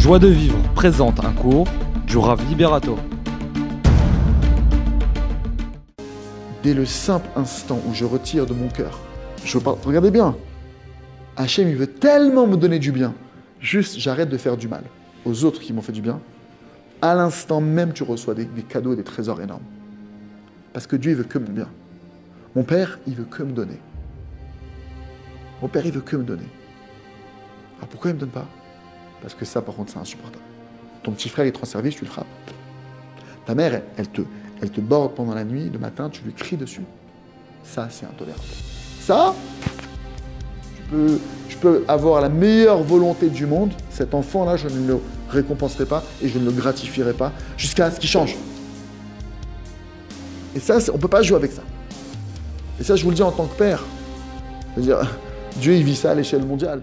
Joie de vivre présente un cours du Rav Liberato. Dès le simple instant où je retire de mon cœur, je parle, regardez bien, Hachem il veut tellement me donner du bien, juste j'arrête de faire du mal aux autres qui m'ont fait du bien, à l'instant même tu reçois des, des cadeaux et des trésors énormes. Parce que Dieu il veut que mon bien. Mon père, il veut que me donner. Mon père, il veut que me donner. Alors pourquoi il ne me donne pas? Parce que ça, par contre, c'est insupportable. Ton petit frère, il te service, tu le frappes. Ta mère, elle, te, elle te borde pendant la nuit, le matin, tu lui cries dessus. Ça, c'est intolérable. Ça, je peux, je avoir la meilleure volonté du monde. Cet enfant-là, je ne le récompenserai pas et je ne le gratifierai pas jusqu'à ce qu'il change. Et ça, on ne peut pas jouer avec ça. Et ça, je vous le dis en tant que père. C'est-à-dire, Dieu, il vit ça à l'échelle mondiale.